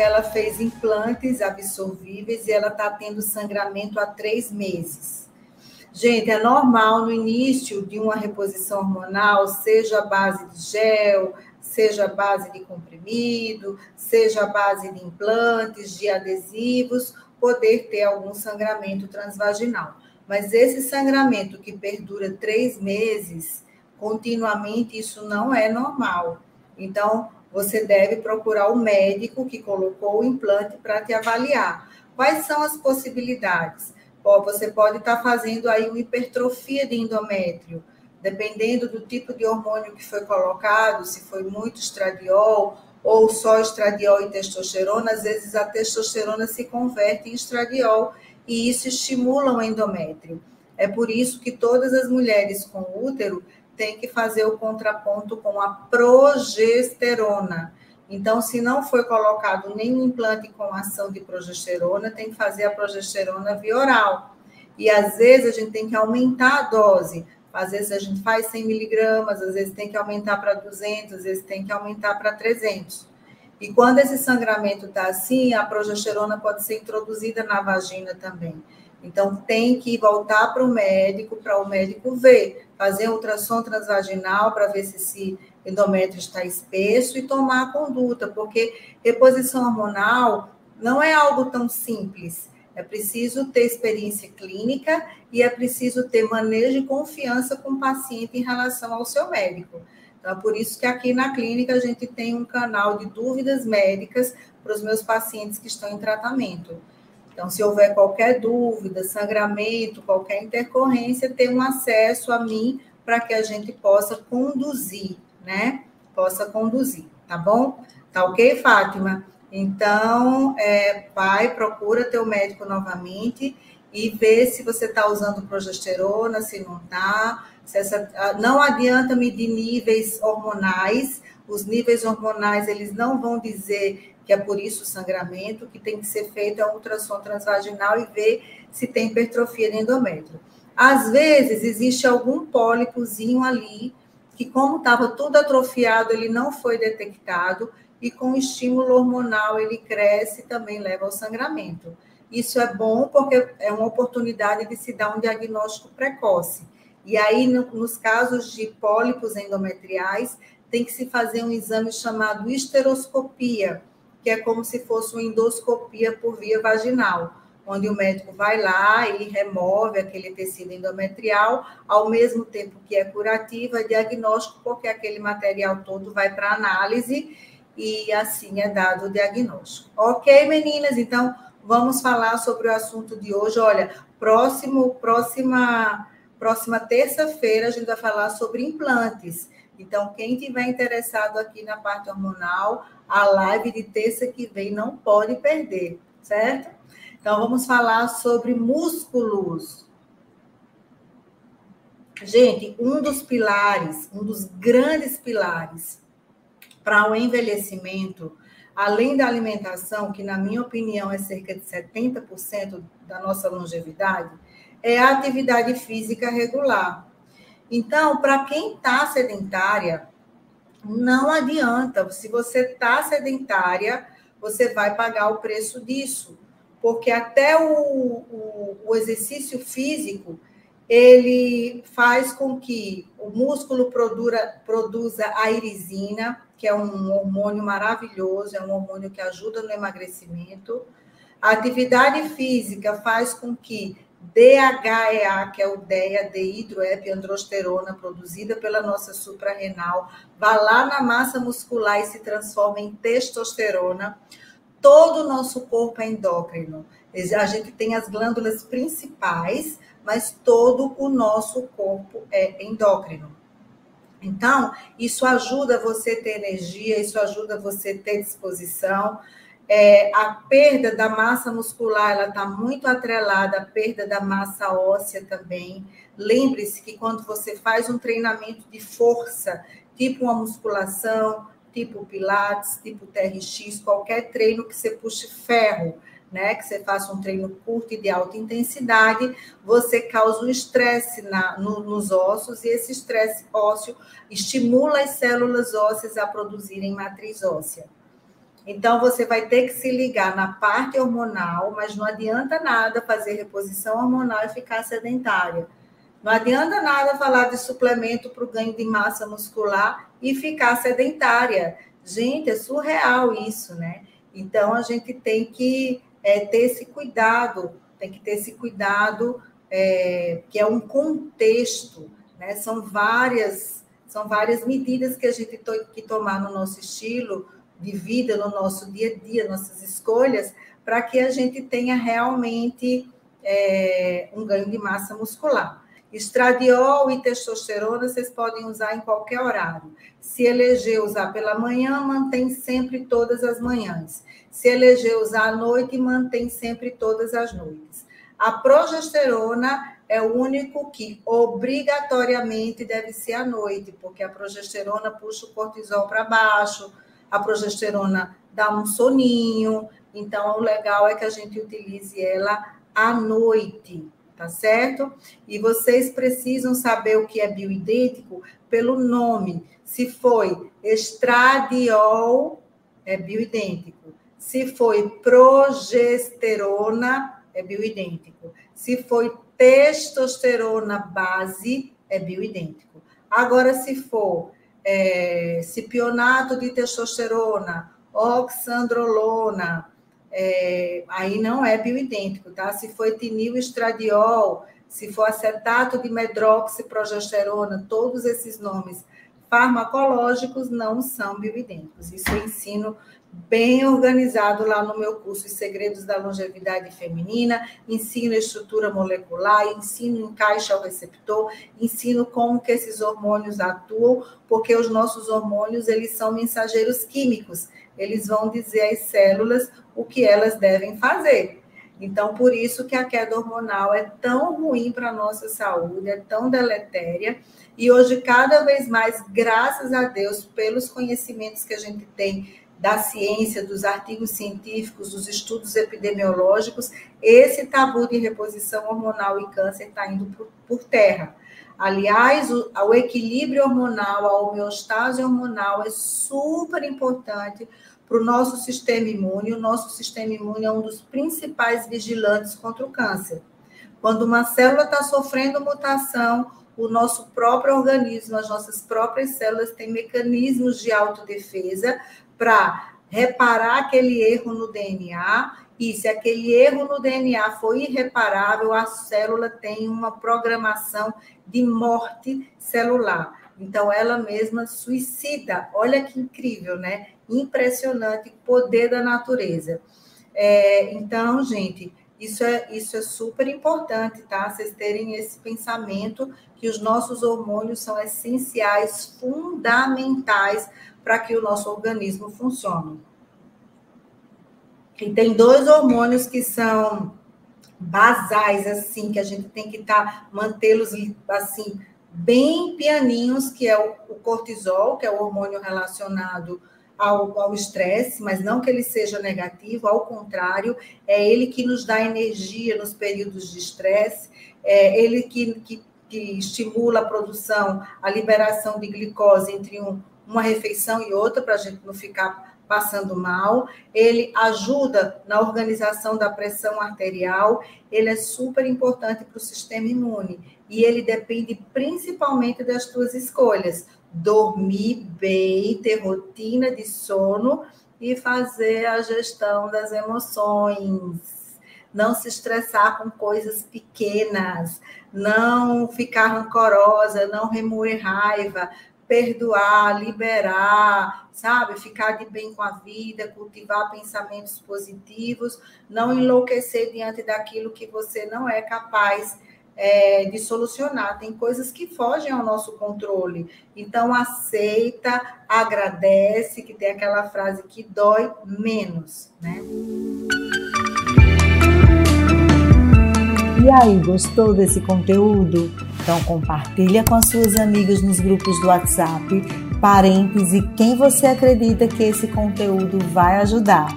Porque ela fez implantes absorvíveis e ela está tendo sangramento há três meses. Gente, é normal no início de uma reposição hormonal, seja a base de gel, seja a base de comprimido, seja a base de implantes, de adesivos, poder ter algum sangramento transvaginal. Mas esse sangramento que perdura três meses, continuamente, isso não é normal. Então, você deve procurar o médico que colocou o implante para te avaliar. Quais são as possibilidades? Você pode estar fazendo aí uma hipertrofia de endométrio, dependendo do tipo de hormônio que foi colocado, se foi muito estradiol ou só estradiol e testosterona, às vezes a testosterona se converte em estradiol e isso estimula o endométrio. É por isso que todas as mulheres com útero têm que fazer o contraponto com a progesterona. Então, se não foi colocado nenhum implante com ação de progesterona, tem que fazer a progesterona via oral. E às vezes a gente tem que aumentar a dose. Às vezes a gente faz 100 miligramas, às vezes tem que aumentar para 200, às vezes tem que aumentar para 300. E quando esse sangramento está assim, a progesterona pode ser introduzida na vagina também. Então, tem que voltar para o médico, para o médico ver, fazer ultrassom transvaginal para ver se esse endométrio está espesso e tomar a conduta, porque reposição hormonal não é algo tão simples. É preciso ter experiência clínica e é preciso ter manejo e confiança com o paciente em relação ao seu médico. Então, é por isso que aqui na clínica a gente tem um canal de dúvidas médicas para os meus pacientes que estão em tratamento. Então, se houver qualquer dúvida, sangramento, qualquer intercorrência, ter um acesso a mim para que a gente possa conduzir, né? Possa conduzir, tá bom? Tá ok, Fátima? Então, é, vai, procura teu médico novamente e vê se você está usando progesterona, se não está. Essa, não adianta medir níveis hormonais. Os níveis hormonais, eles não vão dizer que é por isso o sangramento, que tem que ser feito a ultrassom transvaginal e ver se tem hipertrofia de endométrio. Às vezes, existe algum pólipozinho ali que, como estava tudo atrofiado, ele não foi detectado e com estímulo hormonal ele cresce e também leva ao sangramento. Isso é bom porque é uma oportunidade de se dar um diagnóstico precoce. E aí, no, nos casos de pólipos endometriais, tem que se fazer um exame chamado esteroscopia, que é como se fosse uma endoscopia por via vaginal onde o médico vai lá e remove aquele tecido endometrial, ao mesmo tempo que é curativo, é diagnóstico, porque aquele material todo vai para análise e assim é dado o diagnóstico. Ok, meninas? Então, vamos falar sobre o assunto de hoje. Olha, próximo, próxima, próxima terça-feira a gente vai falar sobre implantes. Então, quem tiver interessado aqui na parte hormonal, a live de terça que vem não pode perder, certo? Então, vamos falar sobre músculos. Gente, um dos pilares, um dos grandes pilares para o envelhecimento, além da alimentação, que na minha opinião é cerca de 70% da nossa longevidade, é a atividade física regular. Então, para quem está sedentária, não adianta. Se você está sedentária, você vai pagar o preço disso porque até o, o, o exercício físico ele faz com que o músculo produra, produza a irisina, que é um hormônio maravilhoso, é um hormônio que ajuda no emagrecimento. A atividade física faz com que DHEA, que é o DEA, produzida pela nossa suprarrenal, vá lá na massa muscular e se transforma em testosterona todo o nosso corpo é endócrino. A gente tem as glândulas principais, mas todo o nosso corpo é endócrino. Então, isso ajuda você a ter energia, isso ajuda você a ter disposição. É, a perda da massa muscular ela está muito atrelada à perda da massa óssea também. Lembre-se que quando você faz um treinamento de força, tipo uma musculação, tipo Pilates, tipo TRX, qualquer treino que você puxe ferro, né, que você faça um treino curto e de alta intensidade, você causa um estresse no, nos ossos e esse estresse ósseo estimula as células ósseas a produzirem matriz óssea. Então, você vai ter que se ligar na parte hormonal, mas não adianta nada fazer reposição hormonal e ficar sedentária. Não adianta nada falar de suplemento para o ganho de massa muscular e ficar sedentária. Gente, é surreal isso, né? Então, a gente tem que é, ter esse cuidado, tem que ter esse cuidado, é, que é um contexto, né? São várias, são várias medidas que a gente tem que tomar no nosso estilo de vida, no nosso dia a dia, nossas escolhas, para que a gente tenha realmente é, um ganho de massa muscular. Estradiol e testosterona vocês podem usar em qualquer horário. Se eleger usar pela manhã, mantém sempre todas as manhãs. Se eleger usar à noite, mantém sempre todas as noites. A progesterona é o único que obrigatoriamente deve ser à noite, porque a progesterona puxa o cortisol para baixo, a progesterona dá um soninho. Então, o legal é que a gente utilize ela à noite, tá certo? E vocês precisam saber o que é bioidêntico pelo nome. Se foi estradiol, é bioidêntico. Se foi progesterona, é bioidêntico. Se foi testosterona base, é bioidêntico. Agora, se for é, cipionato de testosterona, oxandrolona, é, aí não é bioidêntico, tá? Se for etinil estradiol, se for acetato de medroxiprogesterona, todos esses nomes farmacológicos não são bioidênticos. Isso eu ensino bem organizado lá no meu curso Os Segredos da Longevidade Feminina, ensino estrutura molecular, ensino encaixe ao receptor, ensino como que esses hormônios atuam, porque os nossos hormônios, eles são mensageiros químicos, eles vão dizer às células o que elas devem fazer. Então, por isso que a queda hormonal é tão ruim para a nossa saúde, é tão deletéria, e hoje, cada vez mais, graças a Deus, pelos conhecimentos que a gente tem da ciência, dos artigos científicos, dos estudos epidemiológicos, esse tabu de reposição hormonal e câncer está indo por, por, terra. Aliás, o, o equilíbrio hormonal, a homeostase hormonal é super importante para o nosso sistema imune. O nosso sistema imune é um dos principais vigilantes contra o câncer. Quando uma célula está sofrendo mutação, o nosso próprio organismo, as nossas próprias células têm mecanismos de autodefesa para reparar aquele erro no DNA. E se aquele erro no DNA foi irreparável, a célula tem uma programação de morte celular. Então, ela mesma suicida. Olha que incrível, né? Impressionante poder da natureza. É, então, gente, isso é, isso é super importante, tá? Vocês terem esse pensamento que os nossos hormônios são essenciais, fundamentais para que o nosso organismo funcione. E tem dois hormônios que são basais, assim, que a gente tem que tá, mantê-los, assim, bem pianinhos, que é o, o, cortisol, que é o hormônio relacionado ao estresse, mas não que ele seja negativo, ao contrário, é ele que nos dá energia nos períodos de estresse, é ele que, que, que estimula a produção, a liberação de glicose entre um, uma refeição e outra, para a gente não ficar passando mal. Ele ajuda na organização da pressão arterial, ele é super importante para o sistema imune. E ele depende principalmente das tuas escolhas. Dormir bem, ter rotina de sono e fazer a gestão das emoções não se estressar com coisas pequenas, não ficar rancorosa, não remoer raiva, perdoar, liberar, sabe? Ficar de bem com a vida, cultivar pensamentos positivos, não enlouquecer diante daquilo que você não é capaz é, de solucionar. Tem coisas que fogem ao nosso controle. Então, aceita, agradece, que tem aquela frase que dói menos, né? E aí, gostou desse conteúdo? Então compartilha com as suas amigas nos grupos do WhatsApp, parentes e quem você acredita que esse conteúdo vai ajudar.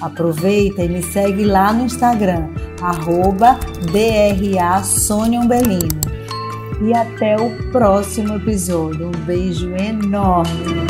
Aproveita e me segue lá no Instagram, arroba E até o próximo episódio. Um beijo enorme!